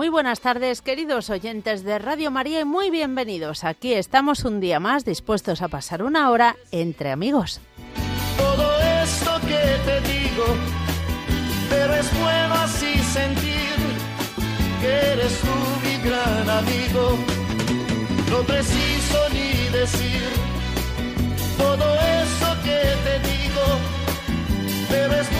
Muy buenas tardes, queridos oyentes de Radio María, y muy bienvenidos. Aquí estamos un día más dispuestos a pasar una hora entre amigos. Todo esto que te digo, pero es bueno así sentir que eres tú mi gran amigo. No preciso ni decir todo eso que te digo, pero es bueno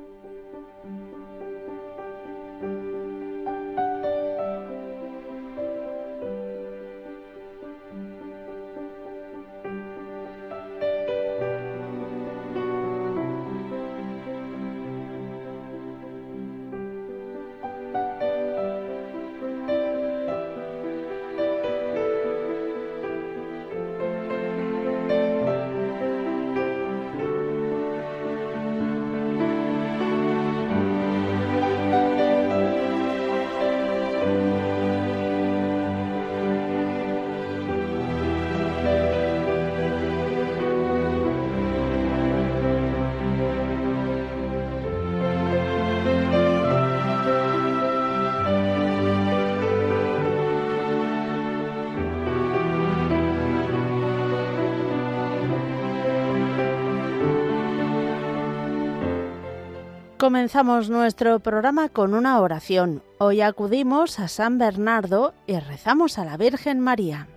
Comenzamos nuestro programa con una oración. Hoy acudimos a San Bernardo y rezamos a la Virgen María.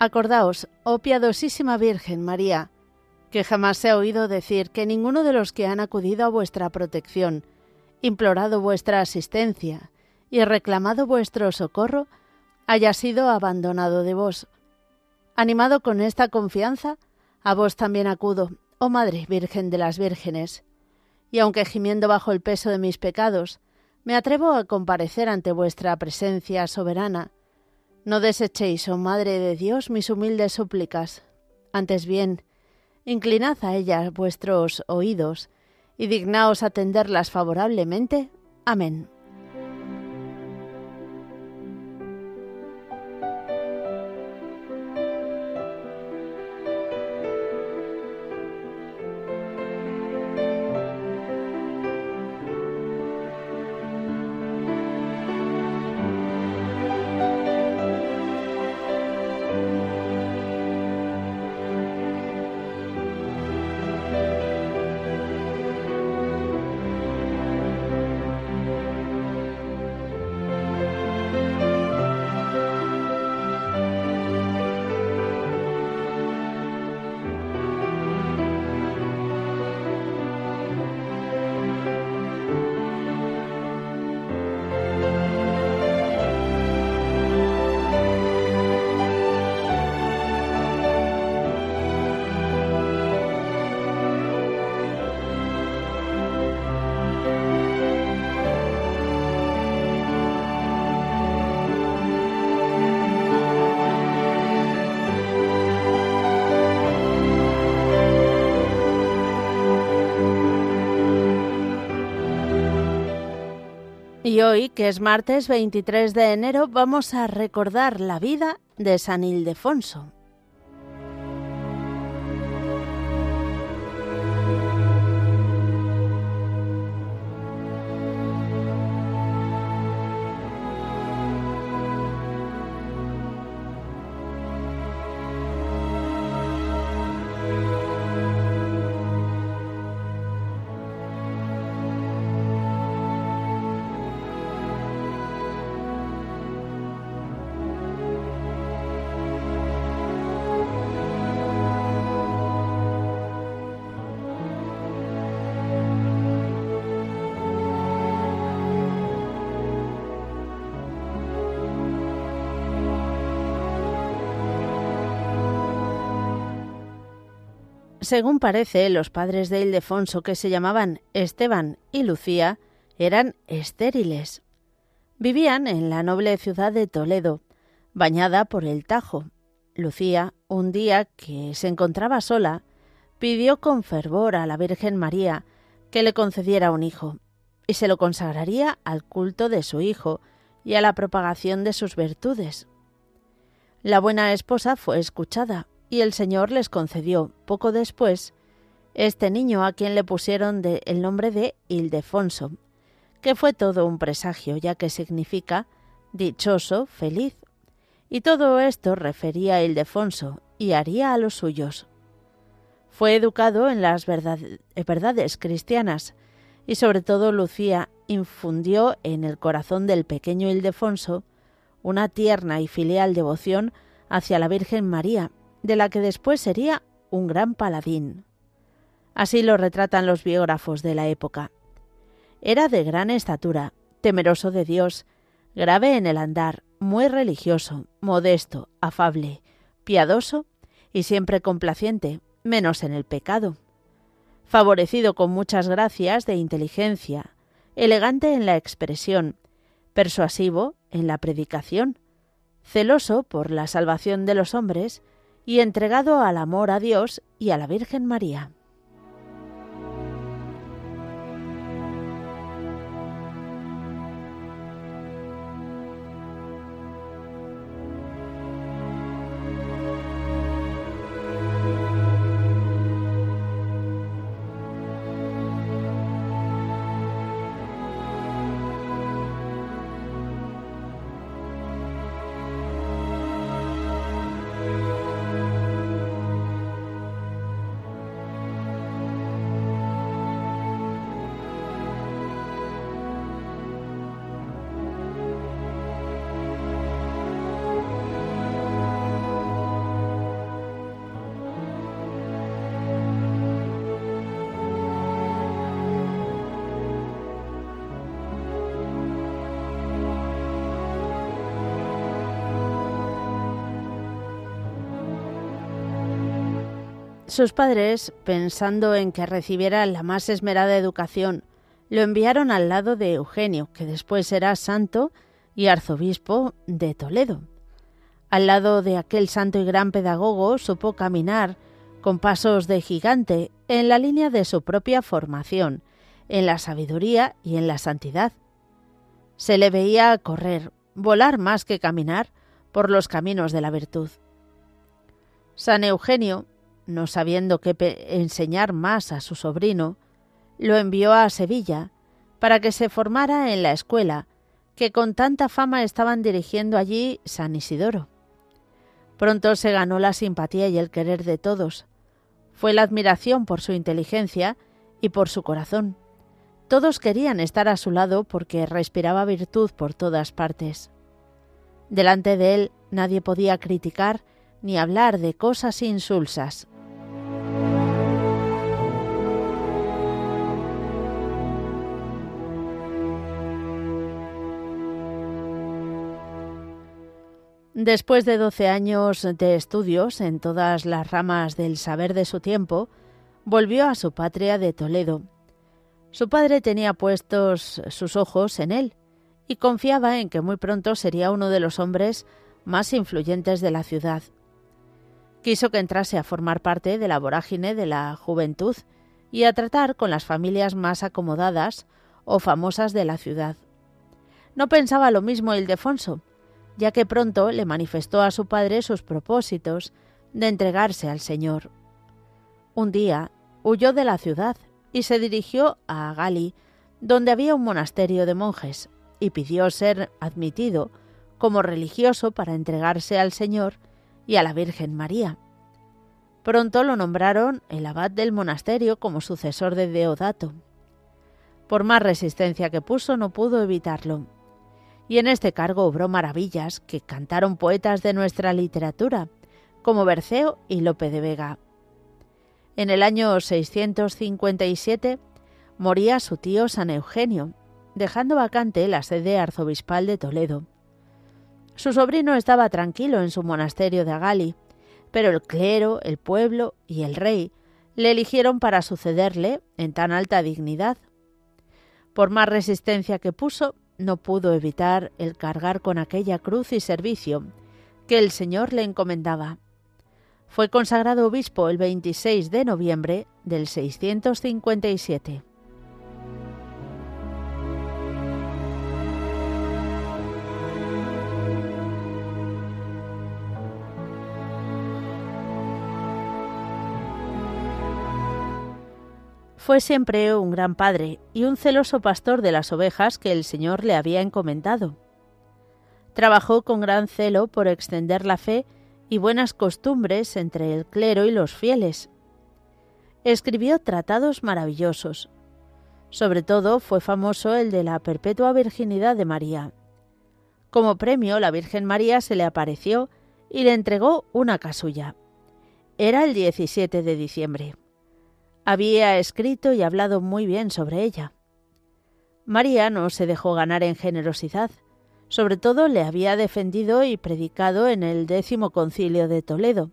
Acordaos, oh piadosísima Virgen María, que jamás se ha oído decir que ninguno de los que han acudido a vuestra protección, implorado vuestra asistencia y reclamado vuestro socorro, haya sido abandonado de vos. Animado con esta confianza, a vos también acudo, oh Madre Virgen de las Vírgenes, y aunque gimiendo bajo el peso de mis pecados, me atrevo a comparecer ante vuestra presencia soberana, no desechéis, oh Madre de Dios, mis humildes súplicas. Antes bien, inclinad a ellas vuestros oídos y dignaos atenderlas favorablemente. Amén. Y hoy, que es martes 23 de enero, vamos a recordar la vida de San Ildefonso. Según parece, los padres de Ildefonso, que se llamaban Esteban y Lucía, eran estériles. Vivían en la noble ciudad de Toledo, bañada por el Tajo. Lucía, un día que se encontraba sola, pidió con fervor a la Virgen María que le concediera un hijo, y se lo consagraría al culto de su hijo y a la propagación de sus virtudes. La buena esposa fue escuchada, y el Señor les concedió, poco después, este niño a quien le pusieron de, el nombre de Ildefonso, que fue todo un presagio, ya que significa dichoso, feliz. Y todo esto refería a Ildefonso y haría a los suyos. Fue educado en las verdades cristianas y sobre todo Lucía infundió en el corazón del pequeño Ildefonso una tierna y filial devoción hacia la Virgen María, de la que después sería un gran paladín. Así lo retratan los biógrafos de la época. Era de gran estatura, temeroso de Dios, grave en el andar, muy religioso, modesto, afable, piadoso y siempre complaciente, menos en el pecado. Favorecido con muchas gracias de inteligencia, elegante en la expresión, persuasivo en la predicación, celoso por la salvación de los hombres y entregado al amor a Dios y a la Virgen María. Sus padres, pensando en que recibiera la más esmerada educación, lo enviaron al lado de Eugenio, que después será santo y arzobispo de Toledo. Al lado de aquel santo y gran pedagogo supo caminar con pasos de gigante en la línea de su propia formación, en la sabiduría y en la santidad. Se le veía correr, volar más que caminar por los caminos de la virtud. San Eugenio no sabiendo qué enseñar más a su sobrino, lo envió a Sevilla para que se formara en la escuela que con tanta fama estaban dirigiendo allí San Isidoro. Pronto se ganó la simpatía y el querer de todos. Fue la admiración por su inteligencia y por su corazón. Todos querían estar a su lado porque respiraba virtud por todas partes. Delante de él nadie podía criticar ni hablar de cosas insulsas. Después de doce años de estudios en todas las ramas del saber de su tiempo, volvió a su patria de Toledo. Su padre tenía puestos sus ojos en él y confiaba en que muy pronto sería uno de los hombres más influyentes de la ciudad. Quiso que entrase a formar parte de la vorágine de la juventud y a tratar con las familias más acomodadas o famosas de la ciudad. No pensaba lo mismo Ildefonso, ya que pronto le manifestó a su padre sus propósitos de entregarse al Señor. Un día huyó de la ciudad y se dirigió a Gali, donde había un monasterio de monjes, y pidió ser admitido como religioso para entregarse al Señor y a la Virgen María. Pronto lo nombraron el abad del monasterio como sucesor de Deodato. Por más resistencia que puso, no pudo evitarlo y en este cargo obró maravillas que cantaron poetas de nuestra literatura, como Berceo y Lope de Vega. En el año 657 moría su tío San Eugenio, dejando vacante la sede arzobispal de Toledo. Su sobrino estaba tranquilo en su monasterio de Agali, pero el clero, el pueblo y el rey le eligieron para sucederle en tan alta dignidad. Por más resistencia que puso, no pudo evitar el cargar con aquella cruz y servicio que el Señor le encomendaba. Fue consagrado obispo el 26 de noviembre del 657. Fue siempre un gran padre y un celoso pastor de las ovejas que el Señor le había encomendado. Trabajó con gran celo por extender la fe y buenas costumbres entre el clero y los fieles. Escribió tratados maravillosos. Sobre todo fue famoso el de la perpetua virginidad de María. Como premio, la Virgen María se le apareció y le entregó una casulla. Era el 17 de diciembre. Había escrito y hablado muy bien sobre ella. María no se dejó ganar en generosidad, sobre todo le había defendido y predicado en el décimo concilio de Toledo.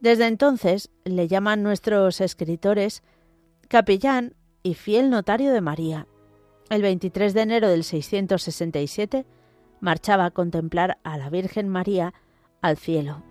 Desde entonces le llaman nuestros escritores capellán y fiel notario de María. El 23 de enero del 667 marchaba a contemplar a la Virgen María al cielo.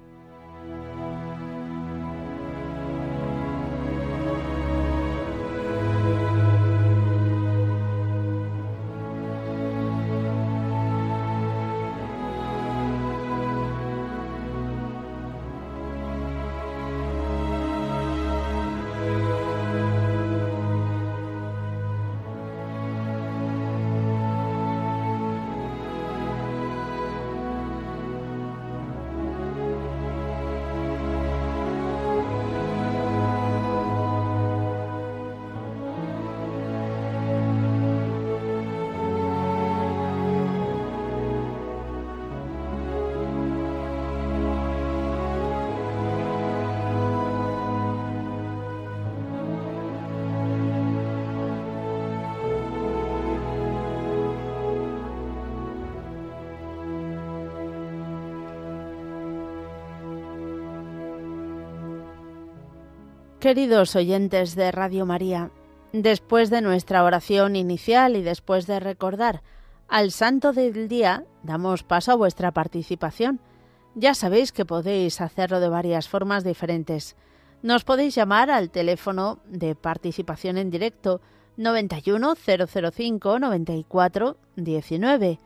Queridos oyentes de Radio María, después de nuestra oración inicial y después de recordar al santo del día, damos paso a vuestra participación. Ya sabéis que podéis hacerlo de varias formas diferentes. Nos podéis llamar al teléfono de participación en directo 91 005 94 19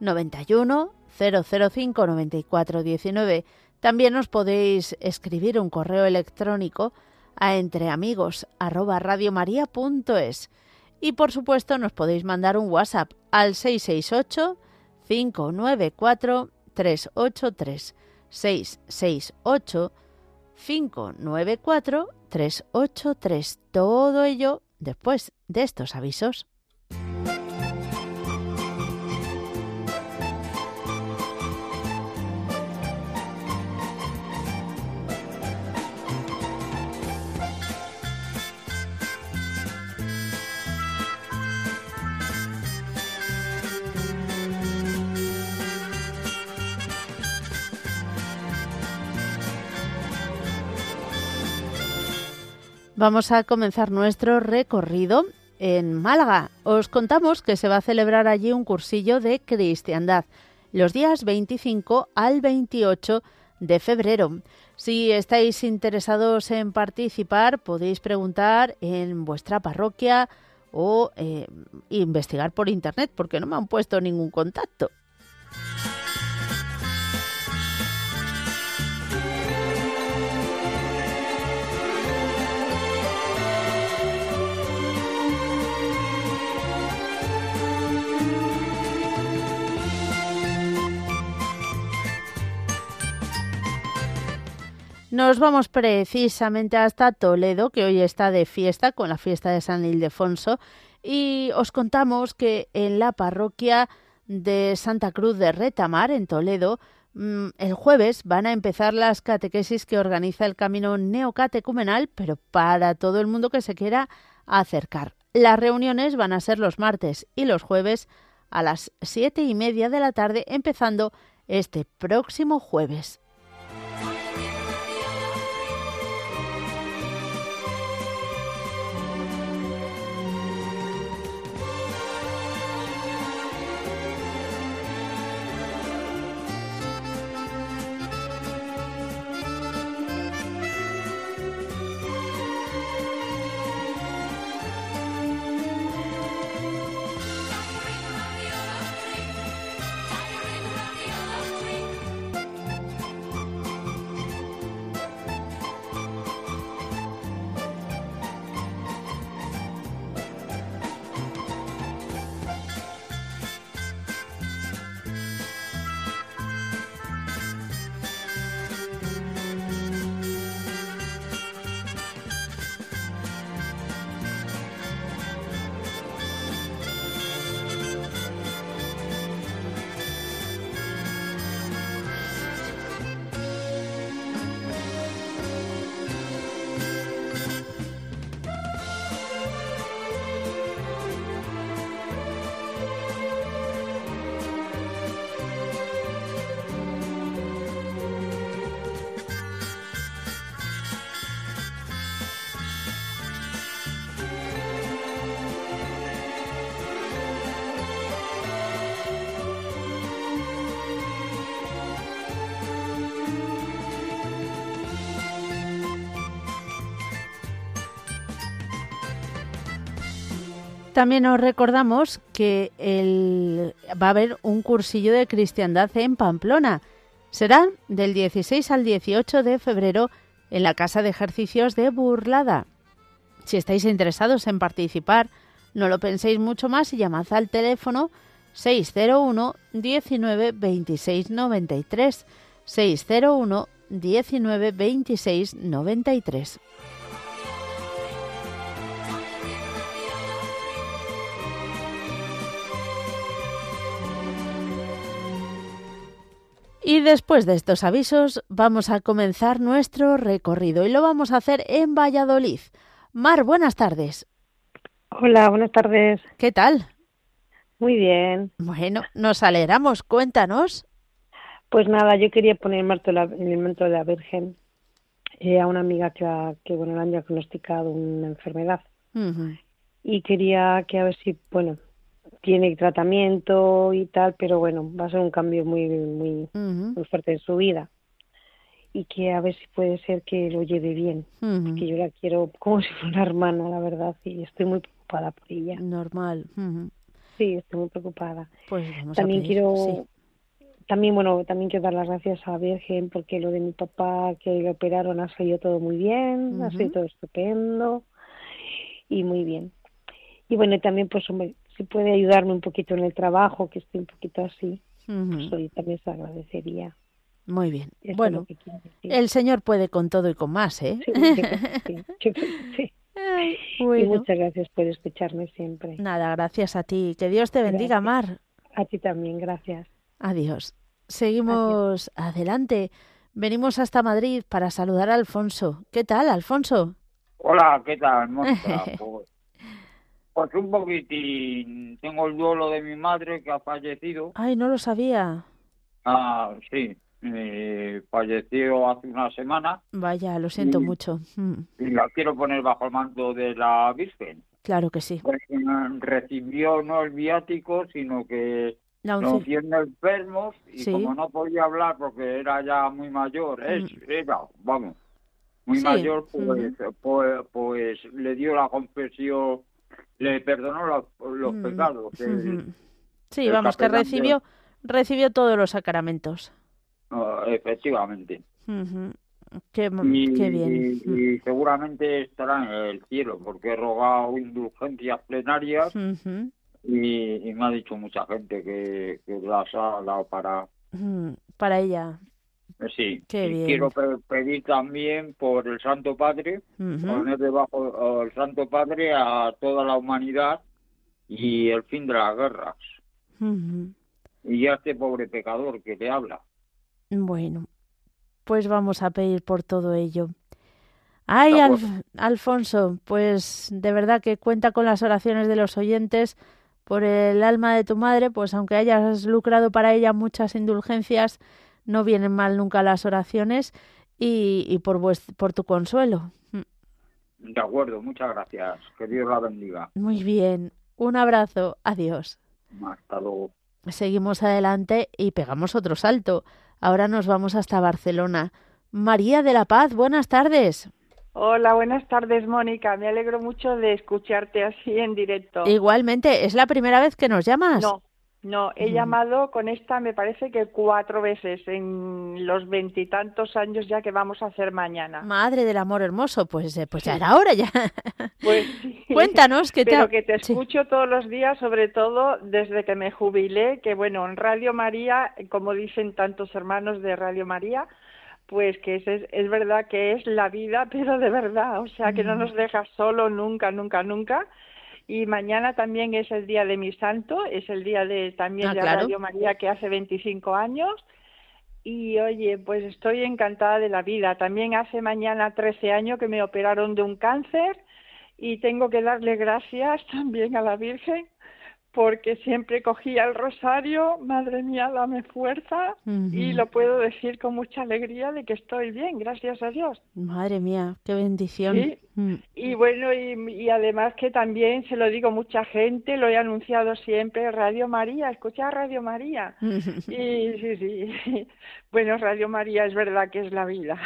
91 005 94 19. También os podéis escribir un correo electrónico a entreamigos@radiomaria.es y por supuesto nos podéis mandar un WhatsApp al 668 594 383 668 594 383 todo ello después de estos avisos. Vamos a comenzar nuestro recorrido en Málaga. Os contamos que se va a celebrar allí un cursillo de cristiandad los días 25 al 28 de febrero. Si estáis interesados en participar, podéis preguntar en vuestra parroquia o eh, investigar por internet, porque no me han puesto ningún contacto. Nos vamos precisamente hasta Toledo, que hoy está de fiesta con la fiesta de San Ildefonso, y os contamos que en la parroquia de Santa Cruz de Retamar, en Toledo, mm, el jueves van a empezar las catequesis que organiza el Camino Neocatecumenal, pero para todo el mundo que se quiera acercar. Las reuniones van a ser los martes y los jueves a las siete y media de la tarde, empezando este próximo jueves. También os recordamos que va a haber un cursillo de cristiandad en Pamplona. Será del 16 al 18 de febrero en la Casa de Ejercicios de Burlada. Si estáis interesados en participar, no lo penséis mucho más y llamad al teléfono 601 19 26 93 601 19 26 93. Y después de estos avisos vamos a comenzar nuestro recorrido y lo vamos a hacer en Valladolid. Mar, buenas tardes. Hola, buenas tardes. ¿Qué tal? Muy bien. Bueno, nos alegramos. Cuéntanos. Pues nada, yo quería poner el manto de la, Virgen eh, a una amiga que, que, bueno, le han diagnosticado una enfermedad. Y quería que a ver si, bueno, tiene tratamiento y tal, pero bueno, va a ser un cambio muy, muy, muy fuerte en su vida. Y que a ver si puede ser que lo lleve bien. Que yo la quiero como si fuera una hermana, la verdad, y estoy muy preocupada por ella. Normal. Sí, estoy muy preocupada. Pues también quiero, también bueno, también quiero dar las gracias a la Virgen porque lo de mi papá que le operaron ha salido todo muy bien, ha sido todo estupendo y muy bien. Y bueno, también pues si puede ayudarme un poquito en el trabajo, que estoy un poquito así, pues también se agradecería. Muy bien. bueno, el Señor puede con todo y con más, ¿eh? Sí, sí, Y muchas gracias por escucharme siempre. Nada, gracias a ti. Que Dios te bendiga, Mar. A ti también, gracias. Adiós. Seguimos adelante. Venimos hasta Madrid para saludar a Alfonso. ¿Qué tal, Alfonso? Hola, ¿qué tal, pues, pues un poquitín. Tengo el duelo de mi madre que ha fallecido. Ay, no lo sabía. Ah, sí. Eh, falleció hace una semana. Vaya, lo siento mucho. Mm. Y la quiero poner bajo el manto de la Virgen. Claro que sí. Pues, mm, recibió no el viático, sino que tiene enfermos y como no podía hablar porque era ya muy mayor, es, mm. era, vamos, muy mayor, pues, pues, pues, le dio la confesión le perdonó los, mm, pecados. sí, vamos, que recibió, recibió todos los sacramentos. Efectivamente. qué, bien. Y, seguramente estará en el cielo, porque he rogado indulgencias plenarias y, me ha dicho mucha gente que, que las ha dado para... Para ella. Sí, quiero pedir también por el Santo Padre, poner debajo el Santo Padre a toda la humanidad y el fin de las guerras. Y a este pobre pecador que te habla. Bueno, pues vamos a pedir por todo ello. Ay, Alfonso, pues de verdad que cuenta con las oraciones de los oyentes por el alma de tu madre, pues aunque hayas lucrado para ella muchas indulgencias, no vienen mal nunca las oraciones y, por, por tu consuelo. De acuerdo, muchas gracias. Que Dios la bendiga. Muy bien. Un abrazo. Adiós. Hasta luego. Seguimos adelante y pegamos otro salto. Ahora nos vamos hasta Barcelona. María de la Paz, buenas tardes. Hola, buenas tardes, Mónica. Me alegro mucho de escucharte así en directo. Igualmente, ¿es la primera vez que nos llamas? No, no, he llamado con esta, me parece que cuatro veces en los veintitantos años ya que vamos a hacer mañana. Madre del amor hermoso, pues, eh, pues ya era hora ya. Pues Cuéntanos que te... Pero que te escucho todos los días, sobre todo desde que me jubilé, que bueno, en Radio María, como dicen tantos hermanos de Radio María, pues que es, es, verdad que es la vida, pero de verdad, o sea, que no nos deja solo nunca, nunca, nunca y mañana también es el día de mi santo, es el día de también ah, de Radio María que hace 25 años. Y oye, pues estoy encantada de la vida. También hace mañana 13 años que me operaron de un cáncer y tengo que darle gracias también a la Virgen porque siempre cogía el rosario, madre mía, dame fuerza y lo puedo decir con mucha alegría de que estoy bien, gracias a Dios. Madre mía, qué bendición. Mm. Y bueno, y, además que también se lo digo mucha gente, lo he anunciado siempre, Radio María, escucha Radio María. y sí, sí, bueno, Radio María es verdad que es la vida.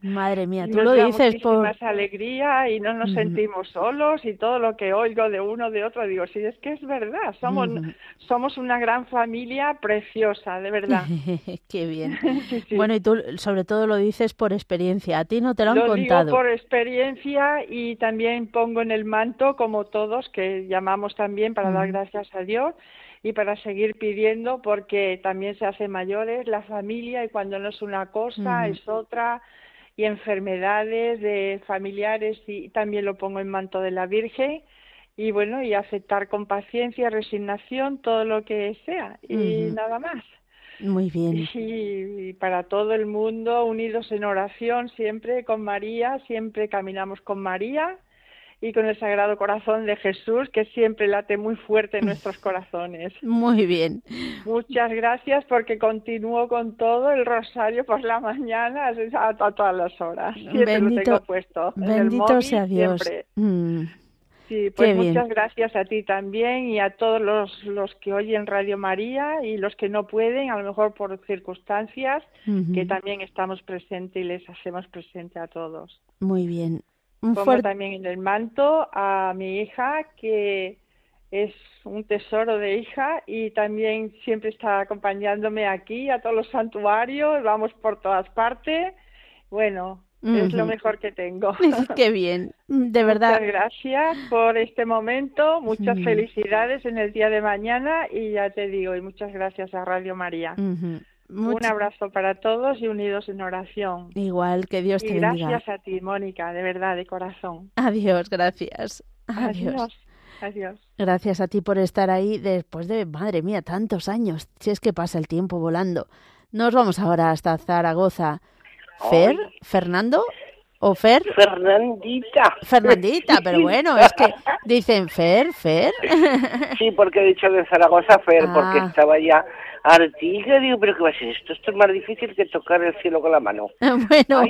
Madre mía, tú lo dices por... más alegría y no nos sentimos solos y todo lo que oigo de uno, de otro, digo, sí, es que es verdad, somos, somos una gran familia preciosa, de verdad. Qué bien. Bueno, y tú sobre todo lo dices por experiencia, a ti no te lo han lo contado. Digo por experiencia y también pongo en el manto, como todos, que llamamos también para dar gracias a Dios y para seguir pidiendo porque también se hace mayores la familia y cuando no es una cosa es otra y enfermedades de familiares y también lo pongo en manto de la Virgen y bueno y aceptar con paciencia resignación todo lo que sea y nada más muy bien y, para todo el mundo unidos en oración siempre con María siempre caminamos con María y con el Sagrado Corazón de Jesús, que siempre late muy fuerte en nuestros corazones. Muy bien. Muchas gracias porque continúo con todo el rosario por la mañana a, todas las horas. Siempre bendito, lo tengo puesto. Bendito sea Dios. Mm. Sí, pues muchas gracias a ti también y a todos los, los que oyen Radio María y los que no pueden, a lo mejor por circunstancias, que también estamos presentes y les hacemos presente a todos. Muy bien. Pongo también en el manto a mi hija, que es un tesoro de hija y también siempre está acompañándome aquí a todos los santuarios, vamos por todas partes. Bueno, es lo mejor que tengo. Qué bien, de verdad. Muchas gracias por este momento, muchas felicidades en el día de mañana y ya te digo, y muchas gracias a Radio María. Un abrazo para todos y unidos en oración. Igual, que Dios te bendiga. Gracias a ti, Mónica, de verdad, de corazón. Adiós, gracias. Adiós. Adiós. Gracias a ti por estar ahí después de, madre mía, tantos años. Si es que pasa el tiempo volando. Nos vamos ahora hasta Zaragoza. Fer, Fernando, ¿O Fer? Fernandita. Fernandita, pero bueno, es que dicen Fer, Fer. Sí, porque he dicho de Zaragoza Fer, porque ah. estaba ya Artiga, digo, pero ¿qué va a ser esto? Esto es más difícil que tocar el cielo con la mano. Bueno,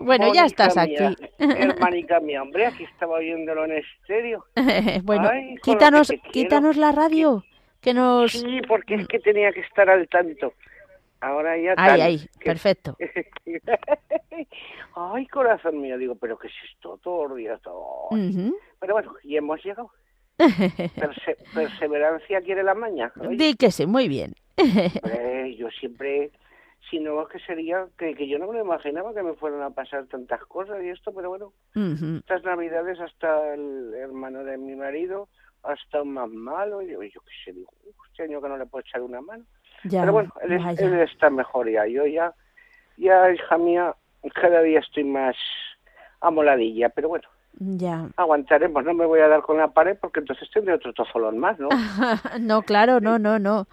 bueno, ya estás aquí. Hermanica mi hombre, aquí estaba oyéndolo en estéreo. bueno, quítanos, quítanos la radio, que nos... Sí, porque es que tenía que estar al tanto. Ahora ya Ay, ay, perfecto. ay, corazón mío, digo, pero ¿qué es esto? Todo días, todo. Pero bueno, y hemos llegado. perseverancia quiere la maña. Di que sí, muy bien. yo siempre, si no, que sería que, que, yo no me lo imaginaba que me fueran a pasar tantas cosas y esto, pero bueno, estas navidades hasta el hermano de mi marido ha estado más malo, y yo, yo qué sé, digo, este año que no le puedo echar una mano. Pero bueno, él, él, está mejor ya, yo ya, ya, hija mía, cada día estoy más amoladilla, pero bueno, ya. Aguantaremos, no me voy a dar con la pared porque entonces tendré otro tofolón más, ¿no? no, claro, no, no, no.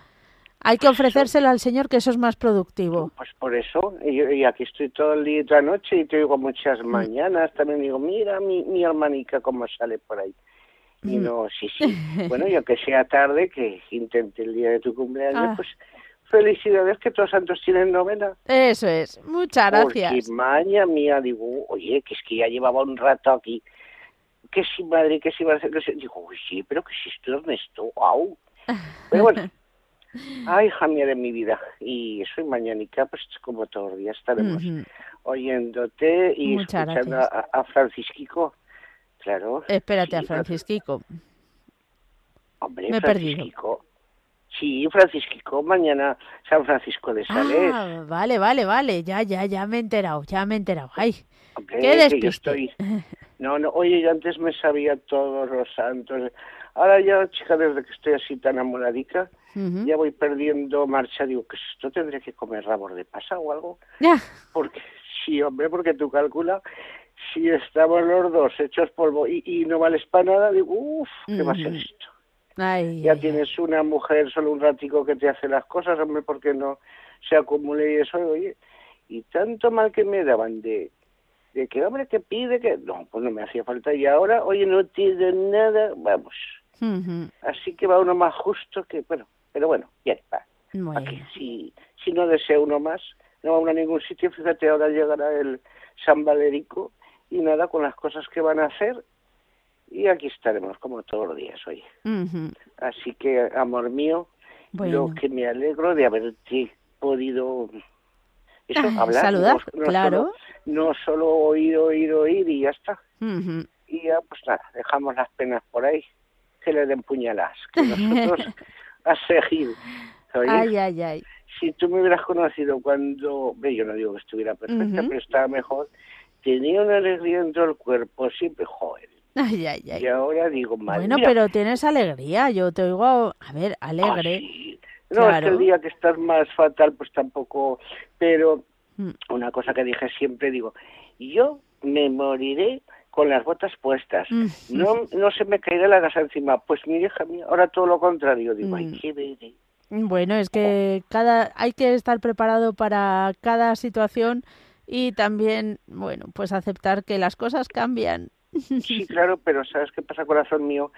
Hay que ofrecérselo al Señor que eso es más productivo. Pues por eso, y, aquí estoy todo el día y toda la noche y te digo muchas mm. mañanas, también digo, mira mi, mi hermanica cómo sale por ahí. Y mm. no, sí, sí. Bueno, yo que sea tarde, que intente el día de tu cumpleaños, ah. pues felicidades que todos santos tienen novena. Eso es, muchas gracias. Porque maña mía, digo, oye, que es que ya llevaba un rato aquí, que si madre, que si va a hacer, que si... Digo, uy, sí, pero que si estoy Ernesto, au. Pero bueno, ay, hija mía de mi vida. Y soy mañanica, pues como todos los días estaremos oyéndote y escuchando a, a, Francisquico. Claro. Espérate a Francisquico. Hombre, Me he Francisquico. Sí, Francisco, mañana San Francisco de Sales. Ah, vale, vale, vale, ya, ya, ya me he enterado, ya me he enterado. Ay, qué despiste. Estoy... No, no, oye, yo antes me sabía todos los santos. Ahora ya, chica, desde que estoy así tan amoladica, ya voy perdiendo marcha. Digo, que esto tendré que comer rabor de pasa o algo. Ya. Porque, sí, hombre, porque tú calcula, si estamos los dos hechos polvo y, y no vales para nada, digo, uff, ¿qué va a ser esto? Ya tienes una mujer solo un ratico que te hace las cosas, hombre, porque no se acumule y eso, oye, y tanto mal que me daban de, de que, hombre, que pide, que, no, pues no me hacía falta, y ahora, oye, no tiene nada, vamos. Así que va uno más justo que, bueno, pero bueno, bien, va. si, si no desea uno más, no va uno a ningún sitio, fíjate, ahora llegará el San Valerico y nada, con las cosas que van a hacer, y aquí estaremos como todos los días hoy. Así que, amor mío, yo que me alegro de haberte podido eso, ah, hablar. Saludar, claro. no solo oír, oír, oír y ya está. Y ya, pues nada, dejamos las penas por ahí, que le den puñalas, que nosotros a seguir. Ay, ay, ay. Si tú me hubieras conocido cuando, yo no digo que estuviera perfecta, pero estaba mejor, tenía una alegría dentro del cuerpo, siempre, joder. Ay, ay, ay. Y ahora digo, madre Bueno, pero tienes alegría, yo te oigo, a ver, alegre. Ah, no, es que el día que estás más fatal, pues tampoco. Pero mm. una cosa que dije siempre, digo, yo me moriré con las botas puestas. Mm. No, no se me caerá la gasa encima. Pues mi hija mía, ahora todo lo contrario. Digo, ay, mm. qué. Bueno, es que cada hay que estar preparado para cada situación y también, bueno, pues aceptar que las cosas cambian. Sí, claro, pero ¿sabes qué pasa, corazón mío?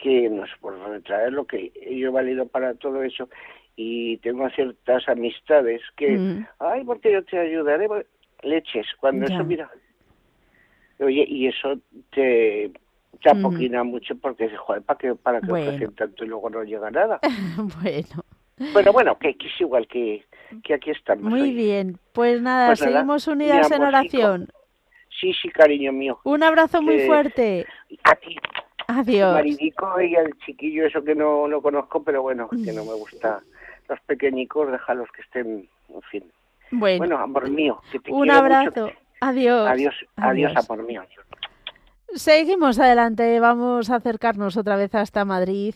que no es por retraer lo que yo he valido para todo eso y tengo ciertas amistades que, mm. ay, porque yo te ayudaré, leches, cuando eso, mira, oye, y eso te, te mm. apoquina mucho porque, joder, ¿para que para que bueno. tanto y luego no llega nada? bueno. Pero bueno, que, es igual que, que aquí estamos. Muy bien, pues nada, pues seguimos unidas en oración. Sí, sí, cariño mío. Un abrazo muy fuerte. A ti. Adiós. Maridico y al chiquillo, eso que no, no conozco, pero bueno, que no me gusta. Los pequeñicos, déjalos que estén, en fin. Bueno, amor mío, que te un abrazo. Adiós. Adiós, adiós, amor mío. Seguimos adelante, vamos a acercarnos otra vez hasta Madrid.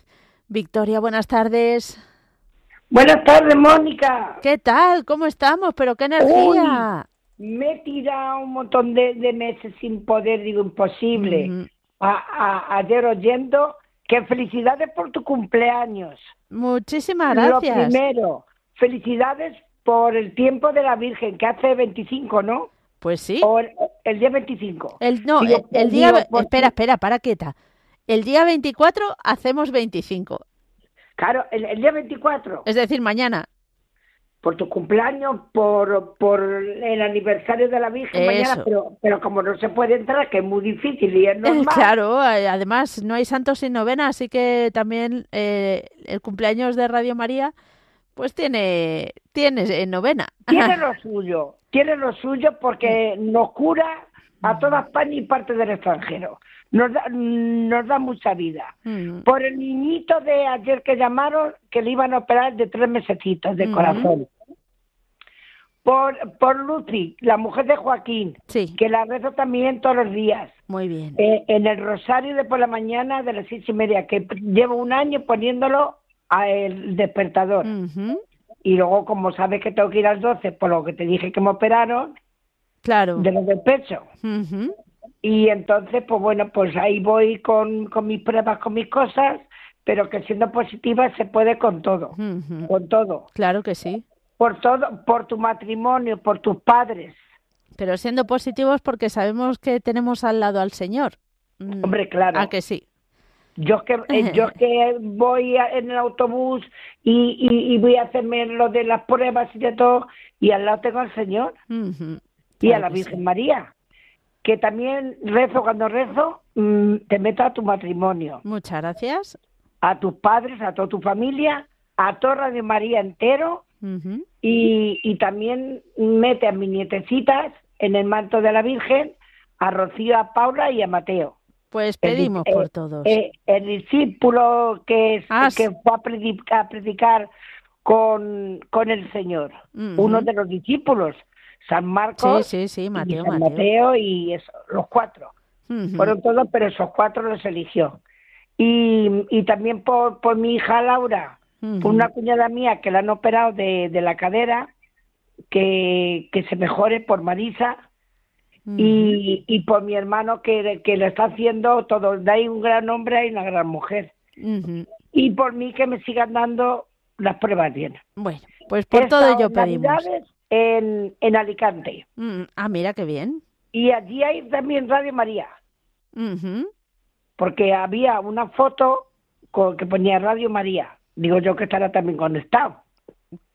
Victoria, buenas tardes. Buenas tardes, Mónica. ¿Qué tal? ¿Cómo estamos? ¿Pero qué energía? Me he tirado un montón de, meses sin poder, digo, imposible a, ayer oyendo que felicidades por tu cumpleaños. Muchísimas gracias. Lo primero, felicidades por el tiempo de la Virgen, que hace 25, ¿no? Pues sí. el, día 25. El, no, el, día... espera, espera, para quieta. El día 24 hacemos 25. Claro, el, el día 24. Es decir, mañana por tu cumpleaños, por, por el aniversario de la Virgen mañana, pero, pero como no se puede entrar, que es muy difícil y es normal. Claro, eh, además no hay santos sin novena, así que también eh, el cumpleaños de Radio María, pues tiene, tiene novena. Tiene lo suyo, tiene lo suyo porque nos cura a toda España y parte del extranjero. Nos da, nos da mucha vida. Mm. Por el niñito de ayer que llamaron, que le iban a operar de tres mesecitos de mm. corazón por, por Lucy, la mujer de Joaquín, que la rezo también todos los días. Muy bien. Eh, en el rosario de por la mañana de las seis y media, que llevo un año poniéndolo al despertador. Y luego, como sabes que tengo que ir a las doce, por lo que te dije que me operaron, claro. de los del pecho. Y entonces, pues bueno, pues ahí voy con, con mis pruebas, con mis cosas, pero que siendo positiva se puede con todo, con todo. Claro que sí por todo, por tu matrimonio, por tus padres. Pero siendo positivos porque sabemos que tenemos al lado al Señor. Mm, Hombre, claro. ¿A que sí? Yo que eh, yo que voy en el autobús y, y, voy a hacerme lo de las pruebas y de todo y al lado tengo al Señor y a la Virgen María que también rezo cuando rezo mm, te meto a tu matrimonio. Muchas gracias. A tus padres, a toda tu familia, a toda de María entero y, y, también mete a mis nietecitas en el manto de la Virgen, a Rocío, a Paula y a Mateo. Pues pedimos por todos. Eh, el discípulo que, ah, que fue a predicar, con, con el Señor, uno de los discípulos, San Marcos, sí, sí, Mateo, y Mateo. y los cuatro. Fueron todos, pero esos cuatro los eligió. Y, y también por, por mi hija Laura, una cuñada mía que la han operado de, de la cadera, que, que se mejore por Marisa. y, y, por mi hermano que, que lo está haciendo todo, ahí un gran hombre y una gran mujer. Y por mí que me sigan dando las pruebas bien. Bueno, pues por todo ello pedimos. En, en Alicante. Mm, ah, mira qué bien. Y allí hay también Radio María. Porque había una foto que ponía Radio María. Digo yo que estará también conectado.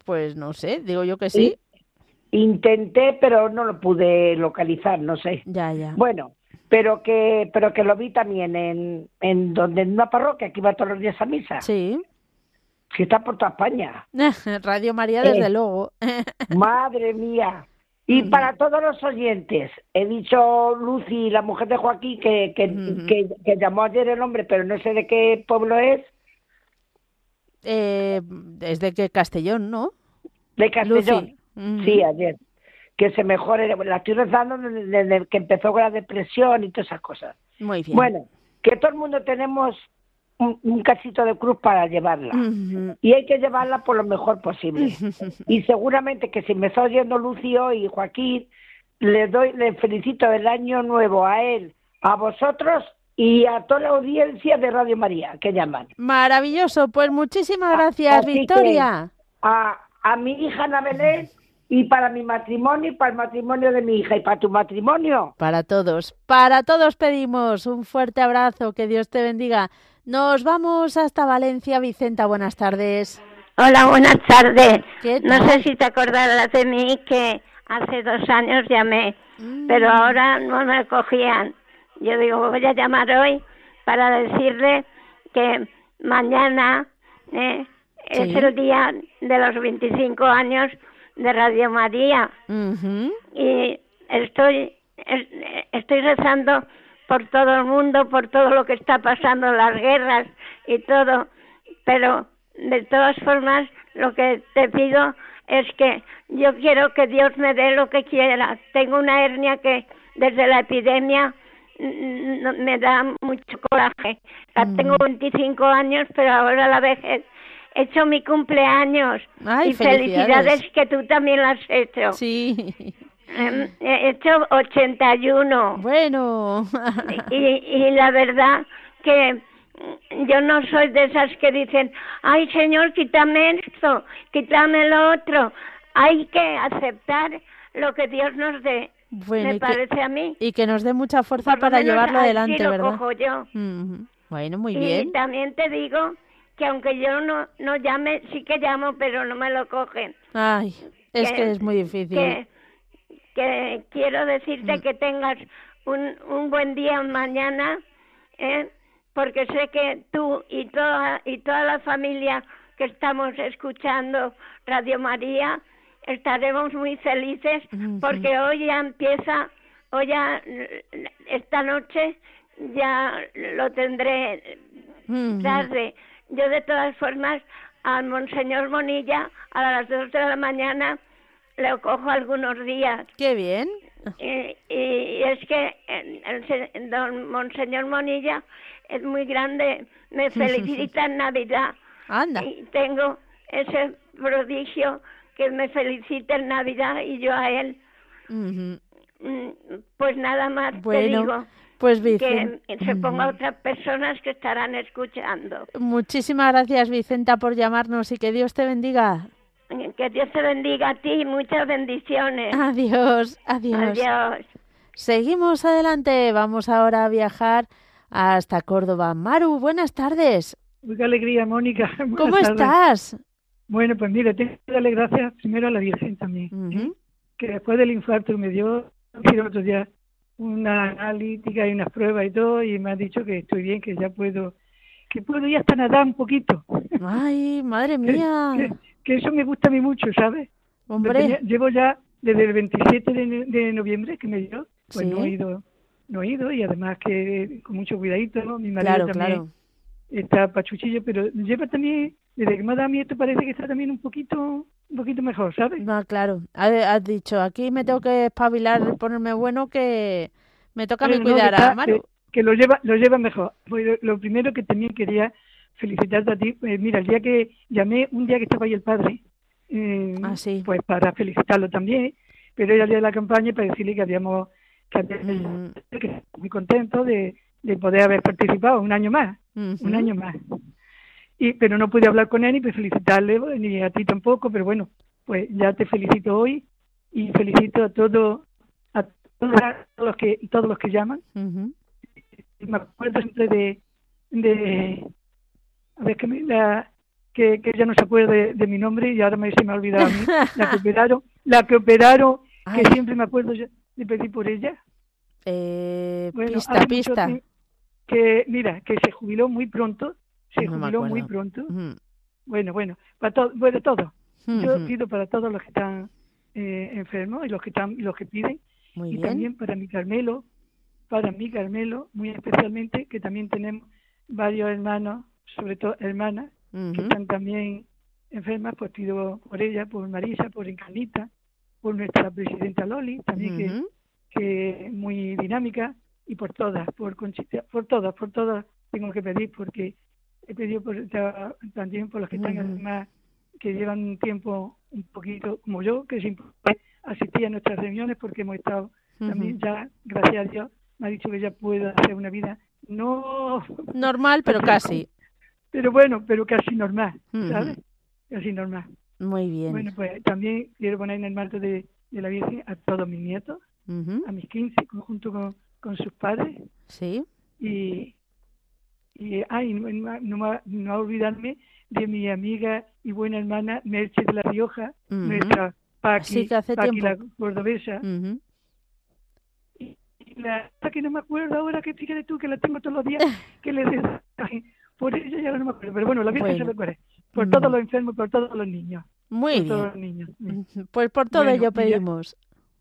Pues no sé, digo yo que sí. intenté, pero no lo pude localizar, no sé. Ya, ya. Bueno, pero que pero que lo vi también en, en donde en una parroquia que iba todos los días a misa. Sí. Que está por toda España. Radio María, desde eh, luego. madre mía. Y para todos los oyentes, he dicho Lucy, la mujer de Joaquín, que, que, que, llamó ayer el hombre, pero no sé de qué pueblo es. Eh, es de que Castellón, ¿no? De Castellón. Sí, ayer. Que se mejore. La estoy rezando desde que empezó con la depresión y todas esas cosas. Muy bien. Bueno, que todo el mundo tenemos un, casito de cruz para llevarla. Y hay que llevarla por lo mejor posible. y seguramente que si me está oyendo Lucio y Joaquín, le doy, le felicito el año nuevo a él, a vosotros y a toda la audiencia de Radio María que llaman. Maravilloso, pues muchísimas gracias, Victoria. A, a mi hija Ana y para mi matrimonio y para el matrimonio de mi hija y para tu matrimonio. Para todos, para todos pedimos un fuerte abrazo, que Dios te bendiga. Nos vamos hasta Valencia. Vicenta, buenas tardes. Hola, buenas tardes. No sé si te acordarás de mí que hace dos años llamé, mm. pero ahora no me cogían. Yo digo, voy a llamar hoy para decirle que mañana eh, es el día de los 25 años de Radio María. Y estoy, estoy rezando por todo el mundo, por todo lo que está pasando, las guerras y todo, pero de todas formas lo que te pido es que yo quiero que Dios me dé lo que quiera. Tengo una hernia que desde la epidemia me da mucho coraje. Ya mm. tengo 25 años, pero ahora la vejez he hecho mi cumpleaños y felicidades. que tú también lo has hecho. Sí. Em, he hecho 81. Bueno. y, y la verdad que yo no soy de esas que dicen, ay Señor, quítame esto, quítame lo otro. Hay que aceptar lo que Dios nos dé. Me parece a mí. Y que nos dé mucha fuerza para llevarlo adelante, lo ¿verdad? Cojo yo. Bueno, muy bien. Y también te digo que aunque yo no, no llame, sí que llamo, pero no me lo cogen. Ay, es que, es muy difícil que quiero decirte mm. que tengas un, un buen día mañana, ¿eh? porque sé que tú y toda, y toda la familia que estamos escuchando Radio María estaremos muy felices porque hoy ya empieza, hoy ya esta noche ya lo tendré tarde. Yo de todas formas al Monseñor Monilla a las dos de la mañana lo cojo algunos días. Qué bien. Y, es que el, don Monseñor Monilla es muy grande, me felicita en Navidad. Anda. Y tengo ese prodigio que me felicita en Navidad y yo a él. Mm, pues nada más te digo. Pues Que se ponga otras personas que estarán escuchando. Muchísimas gracias, Vicenta, por llamarnos y que Dios te bendiga. Que Dios te bendiga a ti y muchas bendiciones. Adiós, adiós. Adiós. Seguimos adelante. Vamos ahora a viajar hasta Córdoba. Maru, buenas tardes. Qué alegría, Mónica. ¿Cómo estás? Bueno, pues mira, tengo que darle gracias primero a la Virgen también, ¿eh? que después del infarto me dio otro día una analítica y unas pruebas y todo, y me ha dicho que estoy bien, que ya puedo, que puedo ya hasta nadar un poquito. Ay, madre mía que eso me gusta a mí mucho, ¿sabes? Hombre. Llevo ya desde el 27 de, noviembre que me dio, pues no he ido, no he ido y además que con mucho cuidadito, ¿no? Mi marido también está pachuchillo, pero lleva también, desde que me ha dado a mí esto parece que está también un poquito un poquito mejor, ¿sabes? No, claro. Has dicho, aquí me tengo que espabilar, ponerme bueno, que me toca a mí cuidar a Maru. Que, lo lleva lo lleva mejor. Pues lo primero que también quería felicitarte a ti. Eh, mira, el día que llamé, un día que estaba ahí el padre, eh, ah, pues para felicitarlo también, pero era el día de la campaña para decirle que habíamos, que, habíamos, muy contento de, de, poder haber participado un año más, un año más. Y, pero no pude hablar con él ni pues felicitarle, ni a ti tampoco, pero bueno, pues ya te felicito hoy y felicito a todos a todos los que todos los que llaman. Me acuerdo siempre de, de a ver que me, la, que, que ella no se acuerde de, mi nombre y ahora me, se me ha olvidado a mí, la que operaron, la que operaron, que siempre me acuerdo de pedir por ella. Eh, pista, pista. Que, mira, que se jubiló muy pronto, se jubiló muy pronto. Bueno, bueno, para todo, bueno, todo. Yo pido para todos los que están eh, enfermos y los que están, los que piden, y también para mi Carmelo, para mi Carmelo, muy especialmente, que también tenemos varios hermanos, sobre todo hermanas, que están también enfermas, pues pido por ella, por Marisa, por Encanita, por nuestra presidenta Loli, también que, que muy dinámica, y por todas, por Conchita, por todas, por todas tengo que pedir, porque he pedido por, también por los que están además, que llevan un tiempo un poquito como yo, que siempre asistía a nuestras reuniones porque hemos estado también ya, gracias a Dios, me ha dicho que ya puedo hacer una vida no normal, pero casi. Pero bueno, pero casi normal, ¿sabes? Casi normal. Muy bien. Bueno, pues también quiero poner en el marco de, la Virgen a todos mis nietos, a mis 15, junto con, con sus padres. Sí. Y, y ay, no, no, no, olvidarme de mi amiga y buena hermana Merche de la Rioja, nuestra Paqui, la cordobesa. y, la que no me acuerdo ahora, que fíjate tú que la tengo todos los días, que le por ella ya no me acuerdo, pero bueno, la Virgen se recuerda, por todos los enfermos, por todos los niños. Muy bien. Todos los niños. Pues por todo ello pedimos.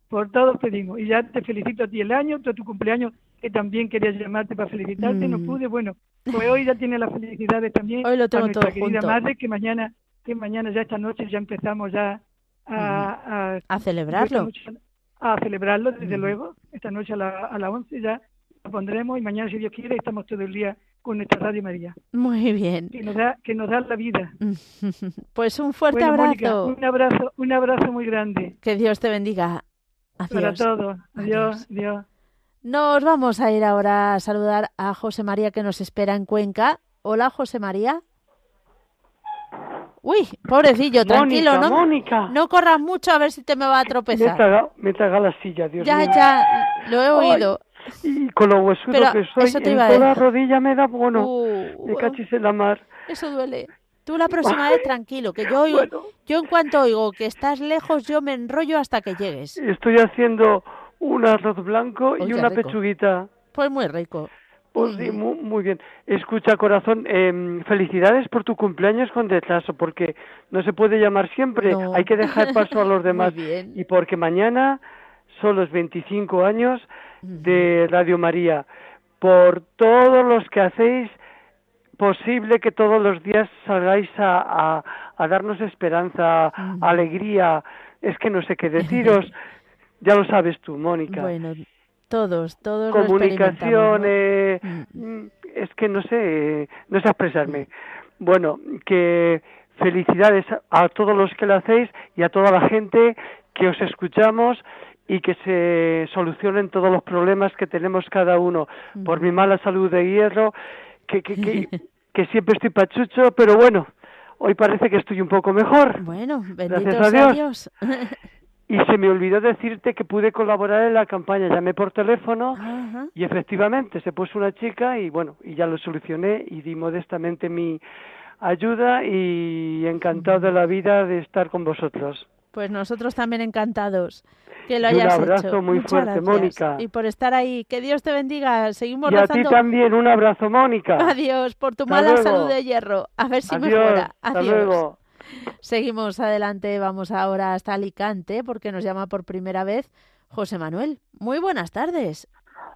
por todos pedimos. Y ya te felicito a ti el año, todo tu cumpleaños, que también querías llamarte para felicitarte, no mm. pude, bueno, pues hoy ya tiene las felicidades también hoy lo tengo a nuestra querida madre, que mañana, que mañana ya esta noche ya empezamos ya a, a, celebrarlo. a celebrarlo, desde luego, esta noche a la, a las 11 ya lo pondremos y mañana, si Dios quiere, estamos todo el día con nuestra Radio María. Muy bien. Que nos da, que nos da la vida. Pues un fuerte abrazo. un abrazo. Un abrazo muy grande. Que Dios te bendiga. Adiós. Para todos. Adiós. Adiós. Nos vamos a ir ahora a saludar a José María que nos espera en Cuenca. Hola, José María. Uy, pobrecillo, tranquilo, ¿no? Mónica. No corras mucho a ver si te me va a tropezar. Me traga, la silla, Dios ya, mío. Ya, ya, lo he oído. y con lo huesudo que soy, en toda la rodilla me da, bueno, uh, me cachis en la mar. Eso duele. Tú la próxima vez tranquilo, que yo, oigo, yo en cuanto oigo que estás lejos, yo me enrollo hasta que llegues. Estoy haciendo un arroz blanco y una pechuguita. Pues muy rico. Pues sí, muy, bien. Escucha, corazón, eh, felicidades por tu cumpleaños con retraso, porque no se puede llamar siempre, hay que dejar paso a los demás. Y porque mañana son los 25 años de Radio María. Por todos los que hacéis posible que todos los días salgáis a, a, darnos esperanza, alegría, es que no sé qué deciros. Ya lo sabes tú, Mónica. Bueno, todos, todos Comunicación, eh, mm. es que no sé, no sé expresarme. Bueno, que felicidades a todos los que lo hacéis y a toda la gente que os escuchamos y que se solucionen todos los problemas que tenemos cada uno. Por mi mala salud de hierro, que, que, que, que siempre estoy pachucho, pero bueno, hoy parece que estoy un poco mejor. Bueno, Gracias a Dios. Y se me olvidó decirte que pude colaborar en la campaña. Llamé por teléfono y efectivamente se puso una chica y bueno, y ya lo solucioné y di modestamente mi ayuda y encantado de la vida de estar con vosotros. Pues nosotros también encantados que lo hayas hecho. Un abrazo muy fuerte, Mónica. Y por estar ahí. Que Dios te bendiga. Seguimos y a ti también un abrazo, Mónica. Adiós por tu mala salud de hierro. A ver si mejora. Adiós. Hasta luego. Seguimos adelante, vamos ahora hasta Alicante porque nos llama por primera vez José Manuel. Muy buenas tardes.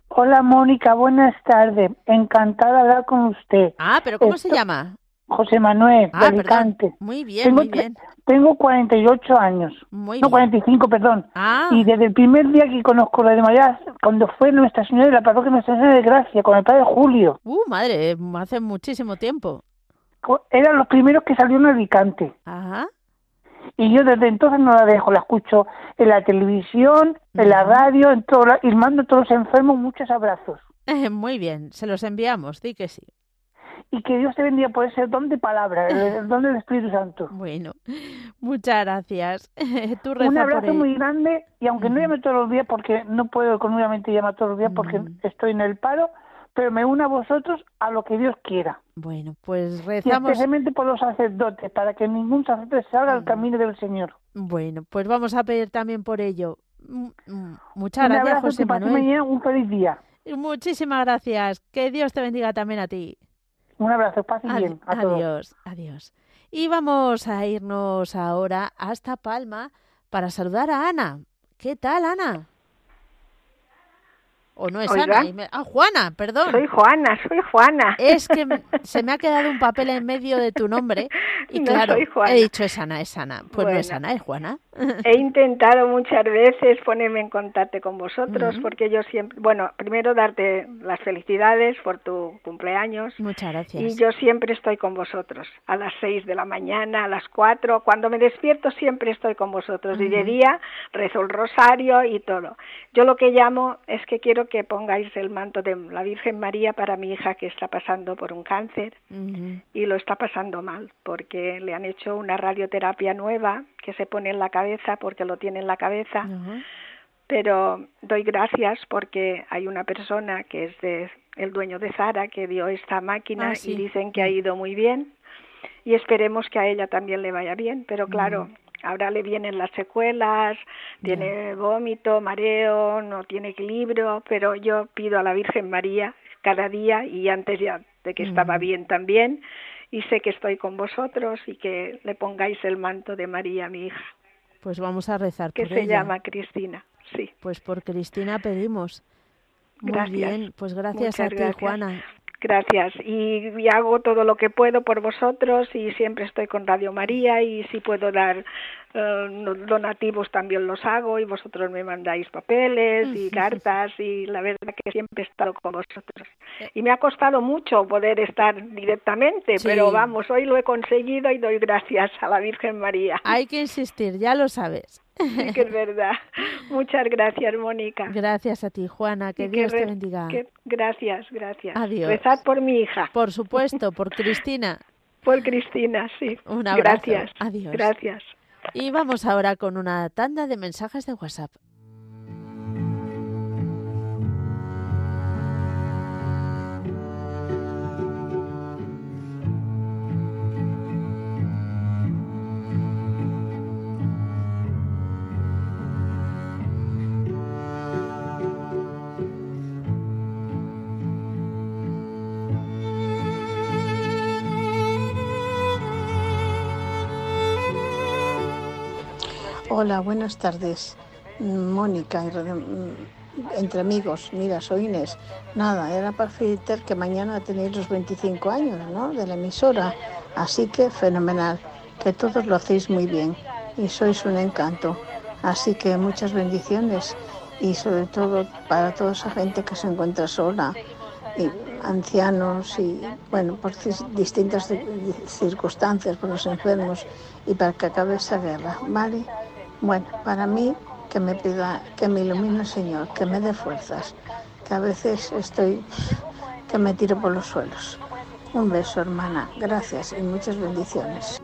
Hola Mónica, buenas tardes. Encantada de hablar con usted. Ah, pero ¿cómo se llama? José Manuel, de ah, Alicante. Muy bien, muy bien. Tengo 48 años. Muy no, 45, perdón. Ah. Y desde el primer día que conozco la de María, cuando fue Nuestra Señora de la Parroquia Nuestra Señora de Gracia, con el padre Julio. Uh, madre, hace muchísimo tiempo eran los primeros que salieron en Alicante. Ajá. Y yo desde entonces no la dejo, la escucho en la televisión, en la radio, en todo, y mando a todos los enfermos muchos abrazos. Muy bien, se los enviamos, di que sí. Y que Dios te bendiga por ese don de palabra, el don del Espíritu Santo. Bueno, muchas gracias. Un abrazo muy grande, y aunque no llame todos los días, porque no puedo económicamente llamar todos los días porque estoy en el paro, pero me uno a vosotros a lo que Dios quiera. Bueno, pues rezamos. Y especialmente por los sacerdotes, para que ningún sacerdote salga al camino del Señor. Bueno, pues vamos a pedir también por ello. Muchas gracias, José Manuel. Un feliz día. Muchísimas gracias. Que Dios te bendiga también a ti. Un abrazo, paz bien. adiós, adiós. Y vamos a irnos ahora hasta Palma para saludar a Ana. ¿Qué tal, Ana? ¿O no es Ana? Ah, Juana, perdón. Soy Juana, soy Juana. Es que se me ha quedado un papel en medio de tu nombre y claro, he dicho es Ana, es Ana. Pues no es Ana, es Juana. He intentado muchas veces ponerme en contacto con vosotros porque yo siempre, bueno, primero darte las felicidades por tu cumpleaños. Muchas gracias. Y yo siempre estoy con vosotros, a las seis de la mañana, a las cuatro, cuando me despierto siempre estoy con vosotros y de día rezo el rosario y todo. Yo lo que llamo es que quiero que pongáis el manto de la Virgen María para mi hija que está pasando por un cáncer y lo está pasando mal porque le han hecho una radioterapia nueva que se pone en la cabeza porque lo tiene en la cabeza. Pero doy gracias porque hay una persona que es de, el dueño de Zara que dio esta máquina ah, y dicen que ha ido muy bien y esperemos que a ella también le vaya bien. Pero claro, ahora le vienen las secuelas, tiene vómito, mareo, no tiene equilibrio, pero yo pido a la Virgen María cada día y antes ya de que estaba bien también y sé que estoy con vosotros y que le pongáis el manto de María, mi hija. Pues vamos a rezar que se llama Cristina, sí. Pues por Cristina pedimos. Muy bien, pues gracias a ti, Juana. Gracias. Y, hago todo lo que puedo por vosotros y siempre estoy con Radio María y si puedo dar eh, donativos también los hago y vosotros me mandáis papeles y cartas y la verdad que siempre he estado con vosotros. Eh. Y me ha costado mucho poder estar directamente, pero vamos, hoy lo he conseguido y doy gracias a la Virgen María. Hay que insistir, ya lo sabes. Sí, que es verdad. Muchas gracias, Mónica. Gracias a ti, Juana. Que Dios te bendiga. gracias, gracias. Adiós. Rezad por mi hija. Por supuesto, por Cristina. por Cristina, sí. Un abrazo. Gracias. Adiós. Gracias. Y vamos ahora con una tanda de mensajes de WhatsApp. Hola, buenas tardes. Mónica, mm, entre amigos. Mira, soy Inés. Nada, era para felicitar que mañana tenéis los 25 años, ¿no? De la emisora. Así que fenomenal. Que todos lo hacéis muy bien y sois un encanto. Así que muchas bendiciones y sobre todo para toda esa gente que se encuentra sola y ancianos y bueno por distintas circunstancias por los enfermos y para que acabe esa guerra vale bueno, para mí que me pida, que me ilumine el Señor, que me dé fuerzas, que a veces estoy, que me tiro por los suelos. Un beso, hermana. Gracias y muchas bendiciones.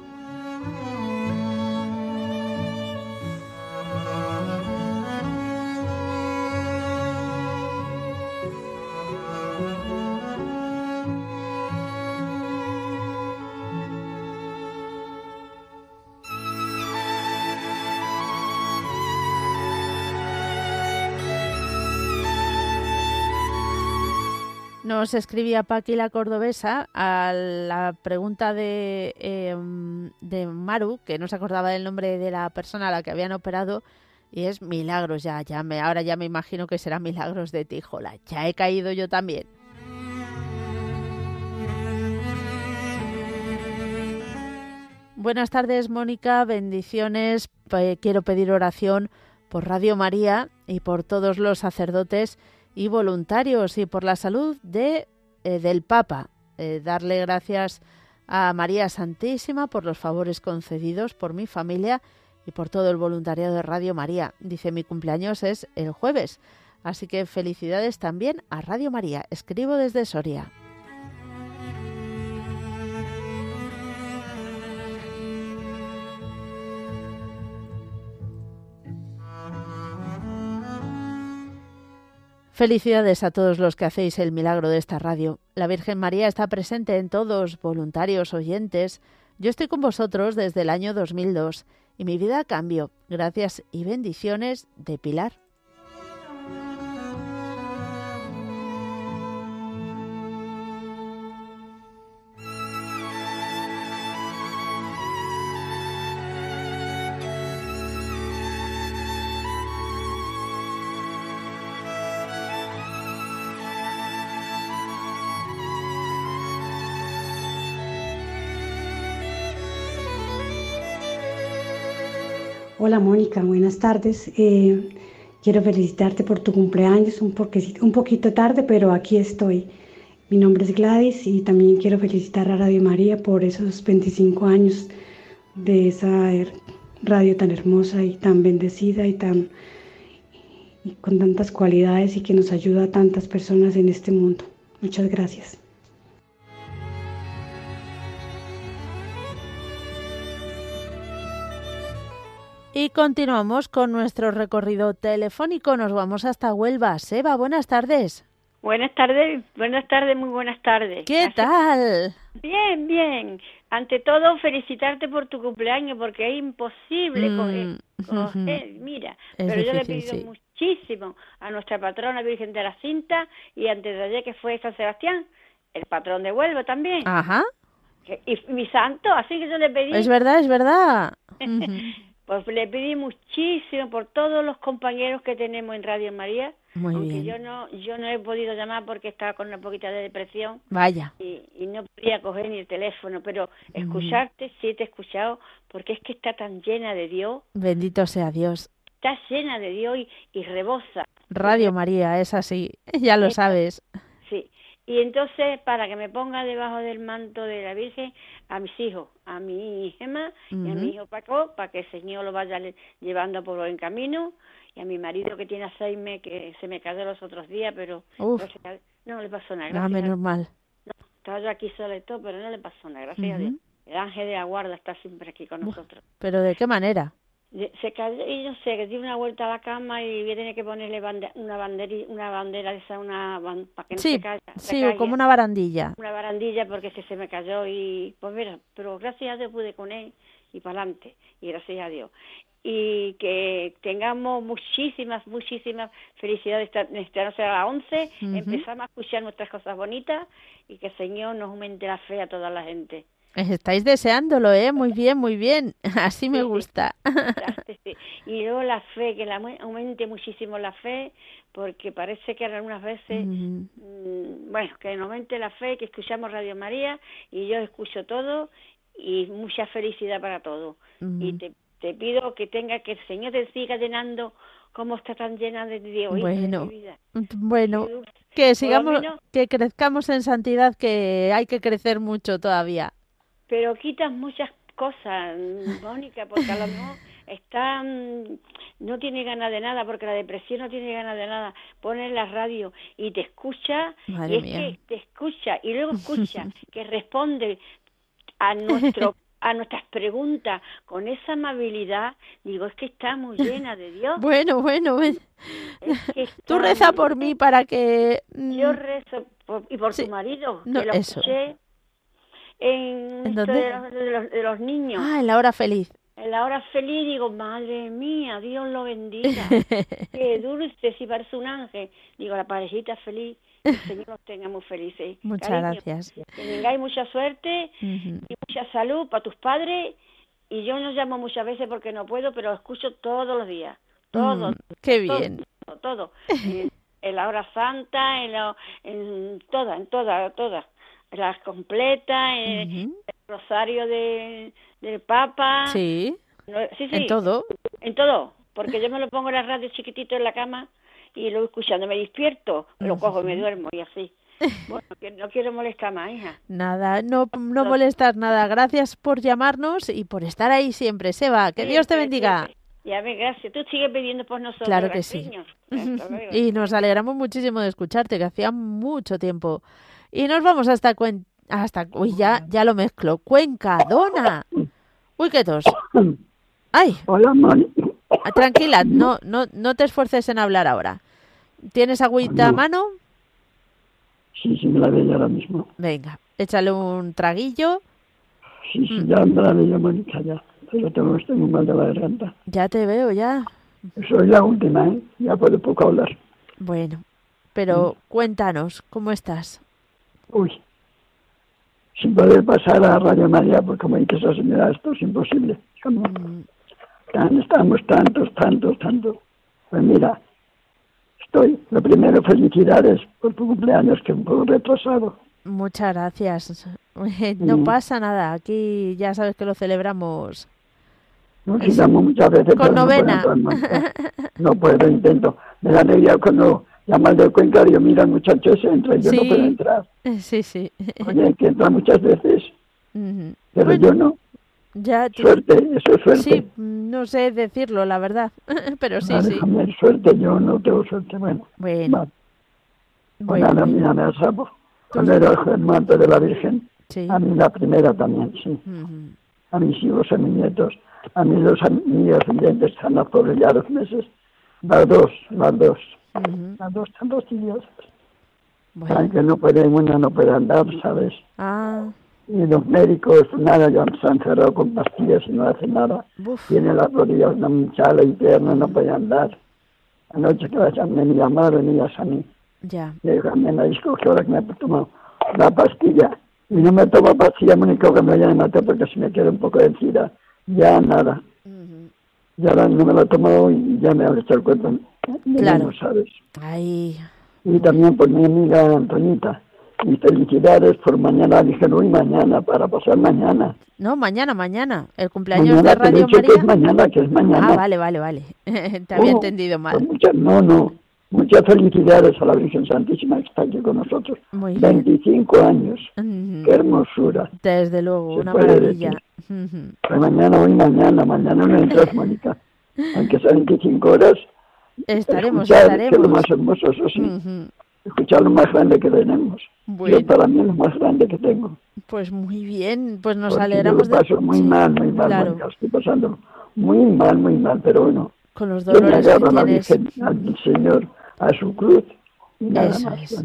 Nos escribía Paqui la cordobesa a la pregunta de, em, de Maru, que no se acordaba del nombre de la persona a la que habían operado, y es Milagros, ya, ya me, ahora ya me imagino que será Milagros de Tijola. Ya he caído yo también. Buenas tardes, Mónica. Bendiciones. quiero pedir oración por Radio María y por todos los sacerdotes y voluntarios y por la salud de, eh, del Papa. Eh, darle gracias a María Santísima por los favores concedidos por mi familia y por todo el voluntariado de Radio María. Dice mi cumpleaños es el jueves, así que felicidades también a Radio María. Escribo desde Soria. Felicidades a todos los que hacéis el milagro de esta radio. La Virgen María está presente en todos, voluntarios, oyentes. Yo estoy con vosotros desde el año 2002 y mi vida cambió. Gracias y bendiciones de Pilar. Hola Mónica, buenas tardes. Eh, quiero felicitarte por tu cumpleaños, un, un poquito tarde, pero aquí estoy. Mi nombre es Gladys y también quiero felicitar a Radio María por esos 25 años de esa radio tan hermosa y tan bendecida y tan y con tantas cualidades y que nos ayuda a tantas personas en este mundo. Muchas gracias. Y continuamos con nuestro recorrido telefónico. Nos vamos hasta Huelva. Seba, buenas tardes. Buenas tardes, buenas tardes, muy buenas tardes. ¿Qué tal? Bien, bien. Ante todo, felicitarte por tu cumpleaños porque es imposible mm, coger, mira, pero yo le he pedido muchísimo a nuestra patrona Virgen de la Cinta y antes de ayer que fue San Sebastián, el patrón de Huelva también. Ajá. Y mi santo, así que yo le pedí. Es verdad, es verdad. Pues le pedí muchísimo por todos los compañeros que tenemos en Radio María. Muy aunque yo no yo no he podido llamar porque estaba con una poquita de depresión. Vaya. Y, no podía coger ni el teléfono, pero escucharte sí te he escuchado porque es que está tan llena de Dios. Bendito sea Dios. Está llena de Dios y, y rebosa. Radio María, es así, ya lo sabes. Y entonces, para que me ponga debajo del manto de la Virgen a mis hijos, a mi Gemma y a mi hijo Paco, para que el Señor lo vaya llevando por buen camino, y a mi marido que tiene Alzheimer, que se me cayó los otros días, pero no, le pasó nada. Ah, menos mal. No, estaba yo aquí sola y todo, pero no le pasó nada, gracias a Dios. El ángel de la guarda está siempre aquí con nosotros. ¿Pero de qué manera? Se cayó y no sé, que dio una vuelta a la cama y voy a tener que ponerle una bandera, una bandera de esa, una para que no se caiga. Sí, como una barandilla. Una barandilla porque se, se me cayó y pues mira, pero gracias a Dios pude con él y para adelante y gracias a Dios. Y que tengamos muchísimas, muchísimas felicidades noche a las 11, empezamos a escuchar nuestras cosas bonitas y que el Señor nos aumente la fe a toda la gente. Estáis deseándolo, ¿eh? Muy bien, muy bien. Así me gusta. Y luego la fe, que la, aumente muchísimo la fe, porque parece que algunas veces, mm, bueno, que aumente la fe, que escuchamos Radio María y yo escucho todo y mucha felicidad para todo. Y te, te pido que tenga que el Señor te siga llenando como está tan llena de Dios. Bueno, vida. bueno, que sigamos, que crezcamos en santidad, que hay que crecer mucho todavía pero quitas muchas cosas, Mónica, porque a lo mejor está mm, no tiene ganas de nada porque la depresión no tiene ganas de nada. Pone la radio y te escucha y es que te escucha y luego escucha que responde a nuestro a nuestras preguntas con esa amabilidad. Digo es que está muy llena de Dios bueno bueno tú reza por mí para que yo mm, rezo y por tu marido que lo escuché en, ¿En De, los, niños. Ah, en la hora feliz. En la hora feliz digo, madre mía, Dios lo bendiga. Qué dulce, si parece un ángel. Digo, la parejita feliz, el Señor los tenga muy felices. Muchas gracias. Que tengáis mucha suerte y mucha salud para tus padres. Y yo no llamo muchas veces porque no puedo, pero escucho todos los días. Todo. Mm, qué bien. Todo. en, la hora santa, en, la, en toda, en toda, toda las completas, eh, el rosario de, del Papa. Sí. sí, sí. En todo. En todo. Porque yo me lo pongo en la radio chiquitito en la cama y lo escuchando. Me despierto, lo cojo y me duermo y así. Bueno, que no quiero molestar más, hija. Nada, no, no molestar nada. Gracias por llamarnos y por estar ahí siempre, Seba. Que Dios te bendiga. Ya ve, gracias. Tú sigues pidiendo por nosotros. Claro que sí. y nos alegramos muchísimo de escucharte, que hacía mucho tiempo y nos vamos hasta hasta uy, ya ya lo mezclo. Cuenca, Dona. Uy, qué tos. Ay. Hola, Moni. Tranquila, no no no te esfuerces en hablar ahora. ¿Tienes agüita a mano? Sí, sí, me la veo ahora mismo. Venga, échale un traguillo. Sí, sí, ya me la veo, Mónica, ya. Yo tengo, estoy muy mal de la garganta. Ya te veo, ya. Soy la última, ¿eh? Ya puedo poco hablar. Bueno, pero cuéntanos, ¿cómo estás? Uy, sin poder pasar a Radio María, porque como dice esa señora, esto es imposible. Mm. estamos tantos, tantos, tantos. Pues mira, estoy, lo primero, felicidades por tu cumpleaños, que un poco retrasado. Muchas gracias. No mm. pasa nada, aquí ya sabes que lo celebramos. No, muchas veces. Con novena. No puedo, intento. Me da alegría cuando llama de Cuenca yo, mira, muchacho, ese entra y yo no puedo entrar. Sí, sí. Oye, que entra muchas veces, pero yo no. Ya Suerte, eso es suerte. Sí, no sé decirlo, la verdad, pero sí, sí. suerte, yo no tengo suerte, bueno. Bueno. Bueno, bueno, mira, me asapo. Cuando era el manto de la Virgen, a mí la primera también, sí. A mis hijos, a mis nietos, a mí los amigos están a por ya dos meses. Las dos, las dos. Las dos están dos tíos. Bueno. que no puede, una no puede andar, ¿sabes? Ah. Y los médicos, nada, ya se han cerrado con pastillas y no hacen nada. Tiene las rodillas una hinchada interna, no puede andar. Anoche que vayan, me llamaron y a mí. Ya. Y me dijo que ahora que me he tomado la pastilla. Y no me tomo pastilla, me único que me vayan a matar porque si me queda un poco de encida, ya nada. Ya no me la he tomado y ya me ha hecho el cuerpo. Claro. ¿sabes? Ay. Y también por mi amiga Antonita. Y felicidades por mañana, dije hoy mañana, para pasar mañana. No, mañana, mañana. El cumpleaños de Radio María. Que es mañana, que es mañana. Ah, vale, vale, vale. Te había oh, entendido mal. Pues no, no. Muchas felicidades a la Virgen Santísima que está aquí con nosotros. Muy 25 años. Qué hermosura. Desde luego, una maravilla. Pues mañana, hoy mañana, mañana no entras, Mónica. Aunque sean 25 horas. Estaremos, estaremos. Que lo más hermoso, eso sí. Escuchar lo más grande que tenemos. Bueno. Yo para mí lo más grande que tengo. Pues muy bien, pues nos alegramos yo lo paso muy mal, muy mal, claro. Estoy pasando muy mal, muy mal, pero bueno. Con los dolores yo me que tienes. al Señor a su cruz y nada Eso más. Es.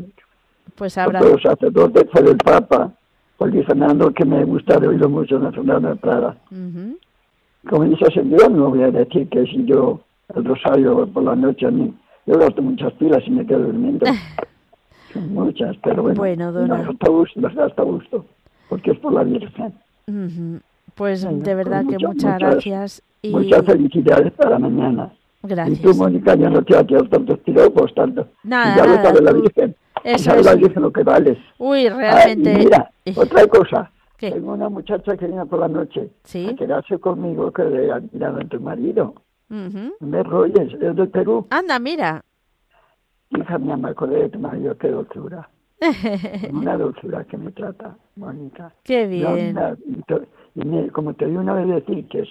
Pues habrá... Los sacerdotes fue el Papa, porque Fernando, que me gusta de oírlo mucho en la Fernando de Prada. Uh -huh. Como dice señor, no voy a decir que si yo el rosario por la noche a mí, yo gasto muchas pilas y me quedo durmiendo. Son muchas, pero bueno, bueno dona. las gasto gusto, las gasto gusto, porque es por la Virgen. Uh -huh. Pues Venga, de verdad pues que muchas, muchas gracias. Y... Muchas felicidades para mañana. Gracias. Y tú, Mónica, ya no te has tantos piropos, tanto. Nada, y ya nada. lo sabe la Virgen. Eso sabe es. la Virgen lo que vales. Uy, realmente. Mira, otra cosa. ¿Qué? Tengo una muchacha que viene por la noche ¿Sí? a quedarse conmigo que le ha tirado a tu marido. Uh -huh. Me rolles, es del Perú. Anda, mira. Hija mía, me acordé de tu marido, qué dulzura. una dulzura que me trata, Mónica. Qué bien. Yo, y me, como te di una vez decir que es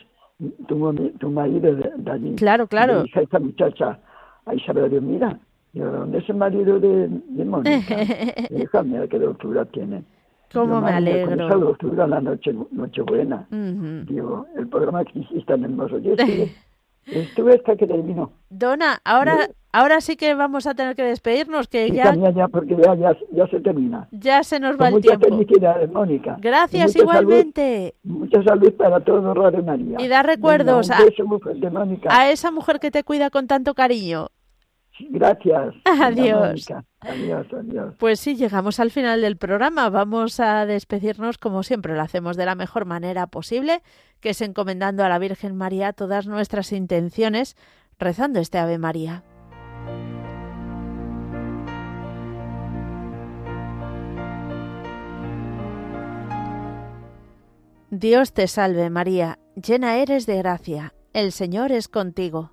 tu, tu marido de, de, allí. Claro, claro. Y dije esta muchacha, a Isabel, Dios, mira, yo, ¿dónde es el marido de, de Mónica? Hija mía, qué dulzura tiene. ¿Cómo yo, me alegro? Con esa dulzura la noche, noche buena. Uh -huh. Digo, el programa que hiciste tan hermoso. Yo estuve, estuve hasta que terminó. Dona, ahora, ¿Sí? ahora sí que vamos a tener que despedirnos, que sí, ya... Ya, porque ya, ya, ya, se termina. Ya se nos va Con el tiempo. Muchas Mónica. Gracias, igualmente. Salud, mucha salud para todos, Radio María. Y da recuerdos Venga, a, de a esa mujer que te cuida con tanto cariño. Gracias. Adiós. Adiós, adiós. Pues sí, llegamos al final del programa. Vamos a despedirnos como siempre lo hacemos de la mejor manera posible, que es encomendando a la Virgen María todas nuestras intenciones, rezando este Ave María. Dios te salve María, llena eres de gracia, el Señor es contigo.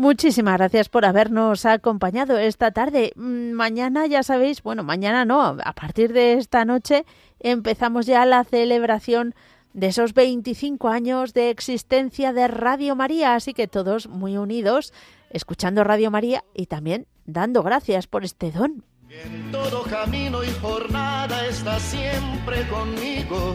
Muchísimas gracias por habernos acompañado esta tarde. Mm, mañana, ya sabéis, bueno, mañana no, a partir de esta noche empezamos ya la celebración de esos 25 años de existencia de Radio María, así que todos muy unidos, escuchando Radio María y también dando gracias por este don. En todo camino y jornada está siempre conmigo.